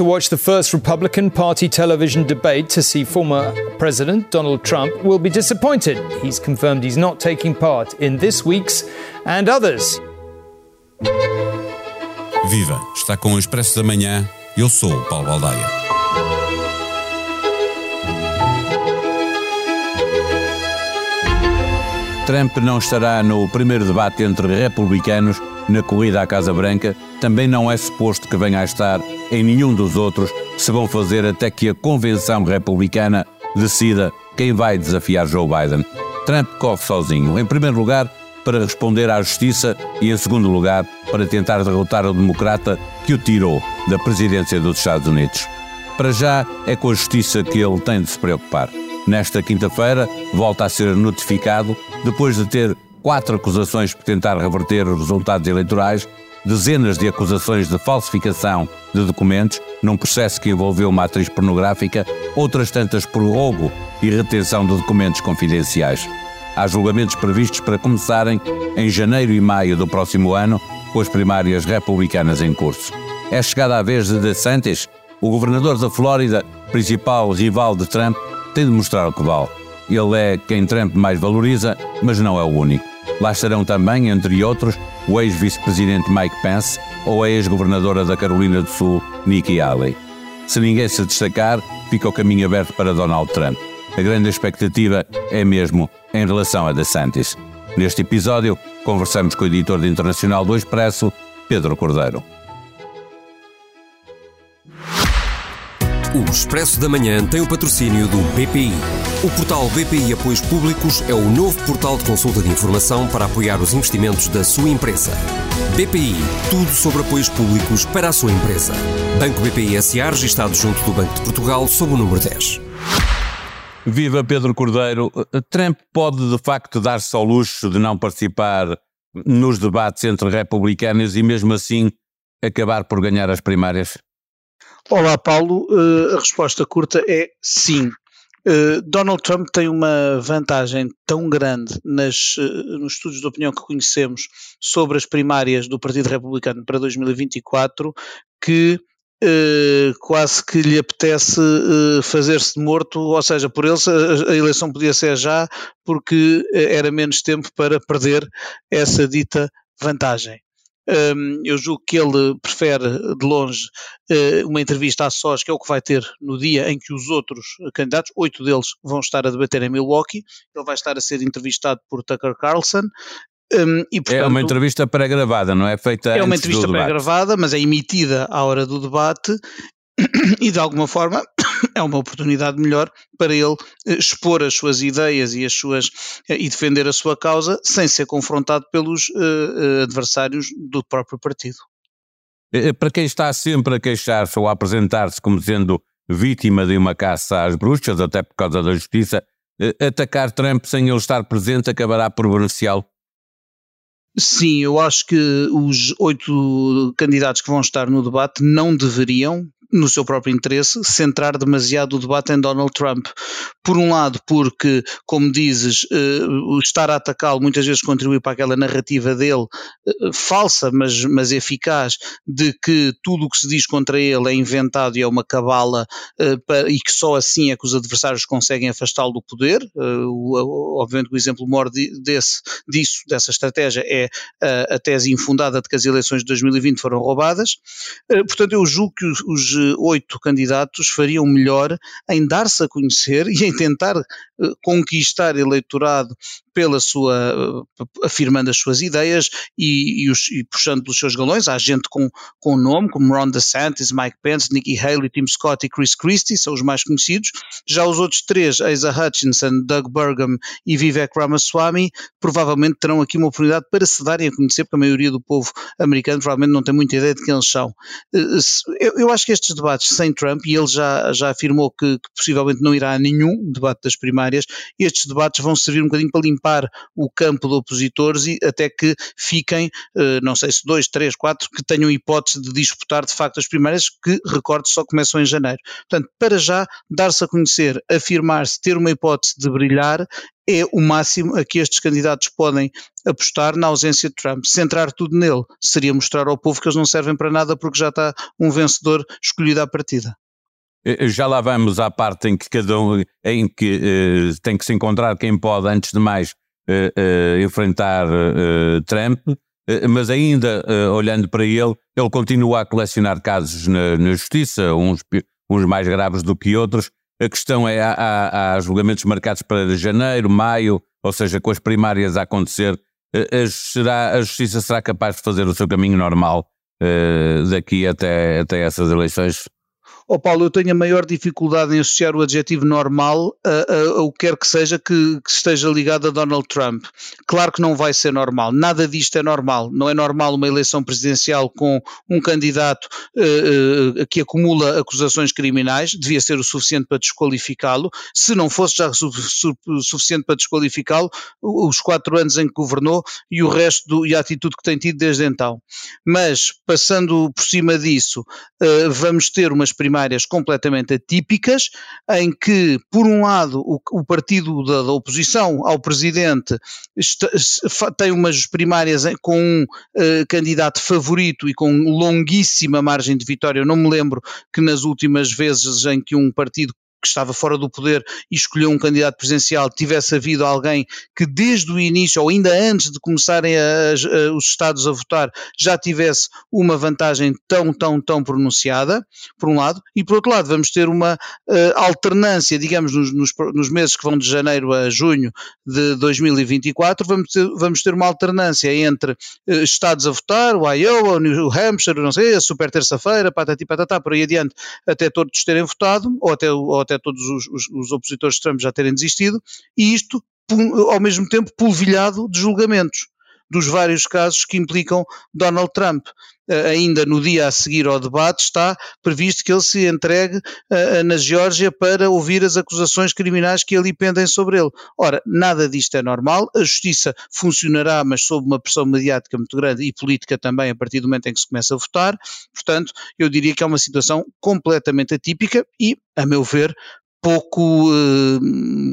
to watch the first Republican Party television debate to see former President Donald Trump will be disappointed. He's confirmed he's not taking part in this week's and others. Viva! Está com o Expresso da Manhã. Eu sou o Paulo Baldaia. Trump não estará no primeiro debate entre republicanos na corrida à Casa Branca. Também não é suposto que venha a estar em nenhum dos outros, se vão fazer até que a convenção republicana decida quem vai desafiar Joe Biden. Trump corre sozinho. Em primeiro lugar, para responder à justiça e, em segundo lugar, para tentar derrotar o democrata que o tirou da presidência dos Estados Unidos. Para já, é com a justiça que ele tem de se preocupar. Nesta quinta-feira, volta a ser notificado depois de ter quatro acusações por tentar reverter os resultados eleitorais, dezenas de acusações de falsificação de documentos num processo que envolveu uma atriz pornográfica, outras tantas por roubo e retenção de documentos confidenciais. Há julgamentos previstos para começarem em janeiro e maio do próximo ano, com as primárias republicanas em curso. É chegada a vez de DeSantis, o governador da Flórida, principal rival de Trump, tem de mostrar o que vale. Ele é quem Trump mais valoriza, mas não é o único. Lá estarão também, entre outros, o ex-vice-presidente Mike Pence ou a ex-governadora da Carolina do Sul, Nikki Haley. Se ninguém se destacar, fica o caminho aberto para Donald Trump. A grande expectativa é mesmo em relação a DeSantis. Neste episódio, conversamos com o editor de internacional do Expresso, Pedro Cordeiro. O Expresso da Manhã tem o patrocínio do BPI. O portal BPI Apoios Públicos é o novo portal de consulta de informação para apoiar os investimentos da sua empresa. BPI, tudo sobre apoios públicos para a sua empresa. Banco BPI SA, registado junto do Banco de Portugal, sob o número 10. Viva Pedro Cordeiro. Trump pode de facto dar-se ao luxo de não participar nos debates entre republicanos e mesmo assim acabar por ganhar as primárias? Olá, Paulo. Uh, a resposta curta é sim. Uh, Donald Trump tem uma vantagem tão grande nas, uh, nos estudos de opinião que conhecemos sobre as primárias do Partido Republicano para 2024 que Uh, quase que lhe apetece uh, fazer-se morto, ou seja, por eles a, a, eleição podia ser já, porque era menos tempo para perder essa dita vantagem. Eu julgo que ele prefere de longe uh, uma entrevista a sós, que é o que vai ter no dia em que os outros candidatos, oito deles, vão estar a debater em Milwaukee. Ele vai estar a ser entrevistado por Tucker Carlson. Um, e, portanto, é uma entrevista pré-gravada, não é feita É uma entrevista pré-gravada, mas é emitida à hora do debate e de alguma forma é uma oportunidade melhor para ele eh, expor as suas ideias e as suas eh, e defender a sua causa sem ser confrontado pelos uh, adversários do próprio partido. Para quem está sempre a queixar-se ou a apresentar-se como sendo vítima de uma caça às bruxas, até por causa da justiça, atacar Trump sem ele estar presente acabará por beneficiá-lo? Sim, eu acho que os oito candidatos que vão estar no debate não deveriam, no seu próprio interesse, centrar demasiado o debate em Donald Trump. Por um lado, porque, como dizes, uh, estar a atacá-lo muitas vezes contribui para aquela narrativa dele, uh, falsa, mas, mas eficaz, de que tudo o que se diz contra ele é inventado e é uma cabala para, e que só assim é que os adversários conseguem afastá-lo do poder. Obviamente, o exemplo maior desse, disso, dessa estratégia, é a tese infundada de que as eleições de 2020 foram roubadas. portanto, eu julgo que os oito candidatos fariam melhor em dar-se a conhecer e em tentar conquistar eleitorado pela sua, uh, afirmando as suas ideias e, e, os, e, puxando pelos seus galões. Há gente com, com nome, como Ron DeSantis, Mike Pence, Nikki Haley, Tim Scott e Chris Christie, são os mais conhecidos. Já os outros três, Asa Hutchinson, Doug Burgum e Vivek Ramaswamy, provavelmente terão aqui uma oportunidade para se darem a conhecer, porque a maioria do povo americano provavelmente não tem muita ideia de quem eles são. Uh, eu, eu acho que estes debates sem Trump, e ele já, já afirmou que, que possivelmente não irá a nenhum debate das primárias, estes debates vão servir um bocadinho para limpar o campo de opositores e até que fiquem, eh, não sei se dois, três, quatro, que tenham hipótese de disputar de facto as primárias, que, recorde, só começam em janeiro. Portanto, para já, dar-se a conhecer, afirmar-se, ter uma hipótese de brilhar, é o máximo a que estes candidatos podem apostar na ausência de Trump. Centrar tudo nele seria mostrar ao povo que eles não servem para nada porque já está um vencedor escolhido à partida. Eh, eh, já lá vamos à parte em que cada um em que uh, tem que se encontrar quem pode, antes de mais, uh, uh, enfrentar Trump, mas ainda olhando para ele, ele continua a colecionar casos na, na, justiça, uns, uns mais graves do que outros. A questão é: há, há julgamentos marcados para janeiro, maio, ou seja, com as primárias a acontecer. A, será, a justiça será capaz de fazer o seu caminho normal daqui até, até essas eleições? Oh Paulo, eu tenho a maior dificuldade em associar o adjetivo normal a o que quer que seja que, que, esteja ligado a Donald Trump. Claro que não vai ser normal, nada disto é normal. Não é normal uma eleição presidencial com um candidato uh, uh, que acumula acusações criminais, devia ser o suficiente para desqualificá-lo. Se não fosse já su su suficiente para desqualificá-lo, os quatro anos em que governou e o resto do, e a atitude que tem tido desde então. Mas, passando por cima disso, uh, vamos ter umas primárias primárias completamente atípicas, em que, por um lado, o, o partido da, da, oposição ao presidente está, tem umas primárias com um uh, candidato favorito e com longuíssima margem de vitória. Eu não me lembro que nas últimas vezes em que um partido que estava fora do poder e escolheu um candidato presidencial, tivesse havido alguém que desde o início, ou ainda antes de começarem a, a, os Estados a votar, já tivesse uma vantagem tão, tão, tão pronunciada, por um lado, e por outro lado vamos ter uma uh, alternância, digamos, nos, nos, nos, meses que vão de janeiro a junho de 2024, vamos ter, vamos ter uma alternância entre uh, Estados a votar, o Iowa, o New Hampshire, não sei, a super terça-feira, patati patatá, por aí adiante, até todos terem votado, ou até, ou até todos os, os, os opositores de Trump já terem desistido, e isto ao mesmo tempo polvilhado de julgamentos dos vários casos que implicam Donald Trump. Uh, ainda no dia a seguir ao debate está previsto que ele se entregue uh, na Geórgia para ouvir as acusações criminais que ali pendem sobre ele. Ora, nada disto é normal, a justiça funcionará, mas sob uma pressão mediática muito grande e política também a partir do momento em que se começa a votar. Portanto, eu diria que é uma situação completamente atípica e, a meu ver, pouco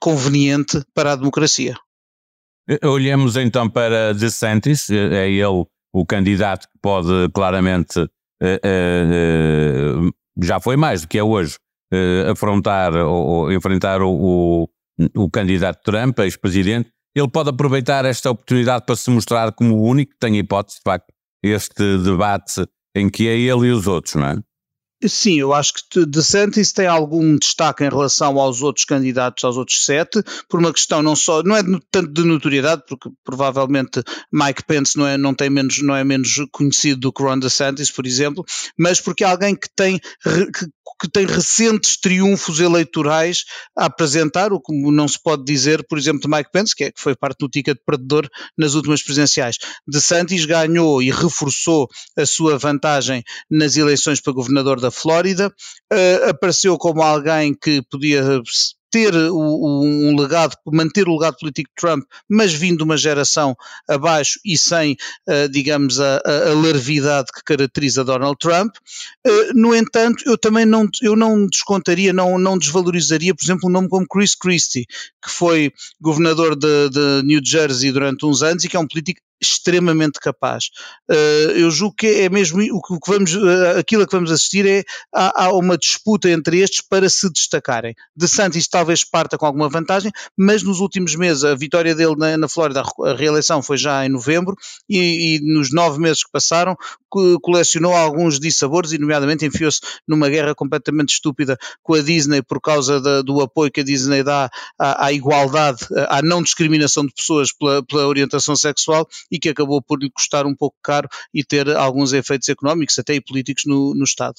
conveniente para a democracia. Eh, olhemos então para DeSantis, eh, é ele o candidato que pode claramente, uh, já foi mais do que é hoje, afrontar ou enfrentar o, o, o, candidato Trump, ex-presidente. Ele pode aproveitar esta oportunidade para se mostrar como o único que tem hipótese, de facto, este debate em que é ele e os outros, não é? Sim, eu acho que DeSantis tem algum destaque em relação aos outros candidatos, aos outros sete, por uma questão não só, não é tanto de notoriedade, porque provavelmente Mike Pence não é, não tem menos, não é menos conhecido do que Ron DeSantis, por exemplo, mas porque é alguém que tem, que que tem recentes triunfos eleitorais a apresentar, o que não se pode dizer, por exemplo, de Mike Pence, que, é, que foi parte do ticket perdedor nas últimas presidenciais. De Santis ganhou e reforçou a sua vantagem nas eleições para governador da Flórida, uh, apareceu como alguém que podia ter um legado, manter o legado político de Trump, mas vindo de uma geração abaixo e sem, uh, digamos, a, a, larvidade que caracteriza Donald Trump. Uh, no entanto, eu também não, eu não descontaria, não, não desvalorizaria, por exemplo, um nome como Chris Christie, que foi governador de, de New Jersey durante uns anos e que é um político extremamente capaz. Uh, eu julgo que é mesmo o que vamos, uh, aquilo a que vamos assistir é há, há, uma disputa entre estes para se destacarem. De Santos talvez parta com alguma vantagem, mas nos últimos meses a vitória dele na, na Flórida, a reeleição foi já em novembro e, e nos nove meses que passaram colecionou alguns dissabores e nomeadamente enfiou-se numa guerra completamente estúpida com a Disney por causa da, do apoio que a Disney dá à, à igualdade, à não discriminação de pessoas pela, pela orientação sexual e que acabou por lhe custar um pouco caro e ter alguns efeitos económicos, até e políticos no, no Estado.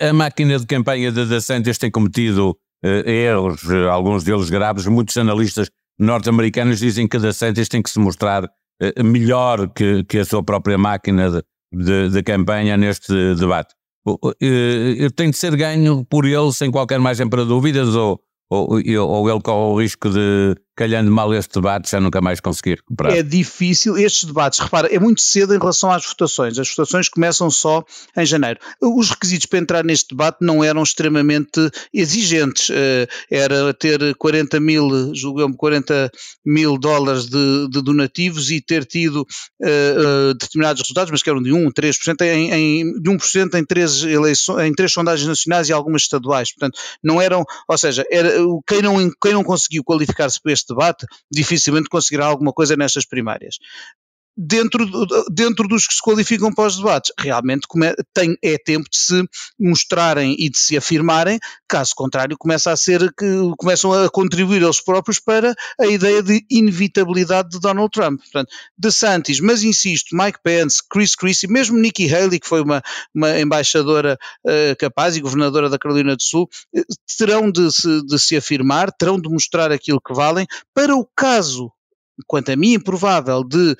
A máquina de campanha da DeSantis tem cometido uh, erros, uh, alguns deles graves. Muitos analistas norte-americanos dizem que a DeSantis tem que se mostrar uh, melhor que, que a sua própria máquina de, de, de campanha neste debate. Eu tenho de ser ganho por ele sem qualquer margem para dúvidas ou, ou, ou ele corre o risco de calhando mal este debate, já nunca mais conseguir recuperar. É difícil, estes debates, repara, é muito cedo em relação às votações. As votações começam só em janeiro. Os requisitos para entrar neste debate não eram extremamente exigentes. Eh, era ter 40 mil, julgamos 40 mil dólares de, de donativos e ter tido uh, determinados resultados, mas que eram de 1, 3%, em, em, de 1% em três, eleições, em três sondagens nacionais e algumas estaduais. Portanto, não eram, ou seja, era, quem, não, quem não conseguiu qualificar-se para este debate, dificilmente conseguirá alguma coisa nestas primárias dentro, dentro dos que se qualificam para os debates. Realmente tem, é tempo de se mostrarem e de se afirmarem, caso contrário, começa a ser que começam a contribuir eles próprios para a ideia de inevitabilidade de Donald Trump. Portanto, DeSantis, mas insisto, Mike Pence, Chris Christie, mesmo Nikki Haley, que foi uma, uma embaixadora uh, capaz e governadora da Carolina do Sul, uh, terão de se, de se afirmar, terão de mostrar aquilo que valem para o caso quanto a mim, improvável de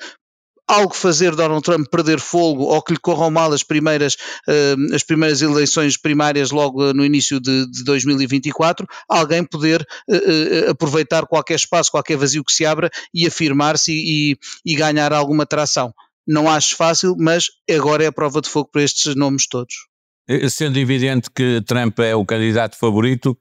algo fazer Donald Trump perder fogo ou que lhe corram mal as primeiras, uh, as primeiras eleições primárias logo no início de, de 2024, alguém poder uh, aproveitar qualquer espaço, qualquer vazio que se abra e afirmar-se e, e, ganhar alguma tração. Não acho fácil, mas agora é a prova de fogo para estes nomes todos. Sendo evidente que Trump é o candidato favorito,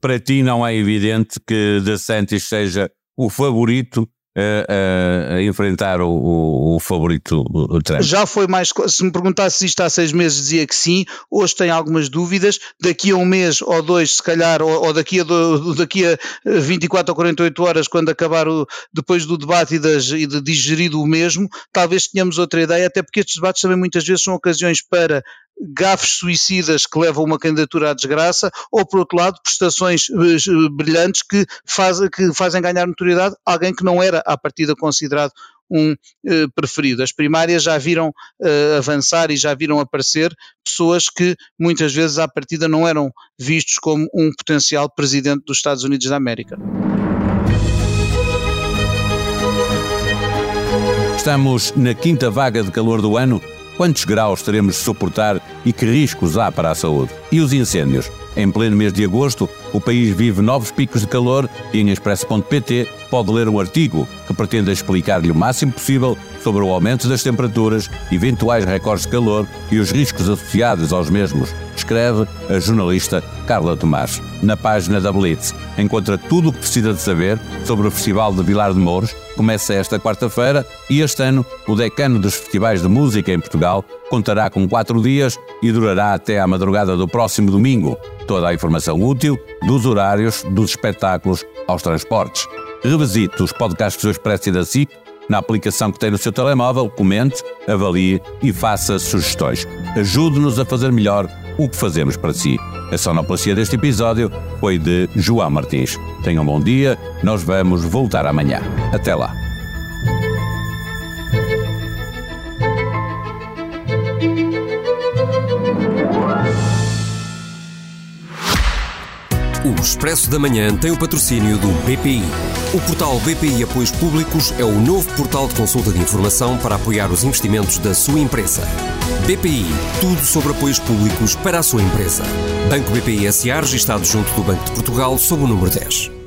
para ti não é evidente que DeSantis seja o favorito a, a enfrentar o, o, o, favorito o Trump? Já foi mais. Se me perguntasse isto há seis meses, dizia que sim. Hoje tenho algumas dúvidas. Daqui a um mês ou dois, se calhar, ou, ou daqui, a do, daqui a 24 ou 48 horas, quando acabar o, depois do debate e, das, e de digerido o mesmo, talvez tenhamos outra ideia, até porque estes debates também muitas vezes são ocasiões para gafes suicidas que levam uma candidatura à desgraça, ou por outro lado, prestações eh, brilhantes que, faz, que fazem ganhar notoriedade alguém que não era à partida considerado um eh, preferido. As primárias já viram eh, avançar e já viram aparecer pessoas que muitas vezes à partida não eram vistos como um potencial presidente dos Estados Unidos da América. Estamos na quinta vaga de calor do ano Quantos graus teremos de suportar e que riscos há para a saúde? E os incêndios? Em pleno mês de agosto, o país vive novos picos de calor e em expresso.pt pode ler um artigo que pretende explicar-lhe o máximo possível sobre o aumento das temperaturas, eventuais recordes de calor e os riscos associados aos mesmos, escreve a jornalista Carla Tomás. Na página da Blitz encontra tudo o que precisa de saber sobre o Festival de Vilar de Mouros começa esta quarta-feira e este ano o decano dos festivais de música em Portugal contará com quatro dias e durará até à madrugada do próximo domingo. Toda a informação útil dos horários, dos espetáculos aos transportes. Revisite os podcasts do Expresso e da SIC na aplicação que tem no seu telemóvel, comente, avalie e faça sugestões. Ajude-nos a fazer melhor o que fazemos para si. A sonoplastia deste episódio foi de João Martins. Tenham um bom dia, nós vamos voltar amanhã. Até lá. O Expresso da Manhã tem o patrocínio do BPI. O portal BPI Apoios Públicos é o novo portal de consulta de informação para apoiar os investimentos da sua empresa. BPI, tudo sobre apoios públicos para a sua empresa. Banco BPI SA, registado junto do Banco de Portugal, sob o número 10.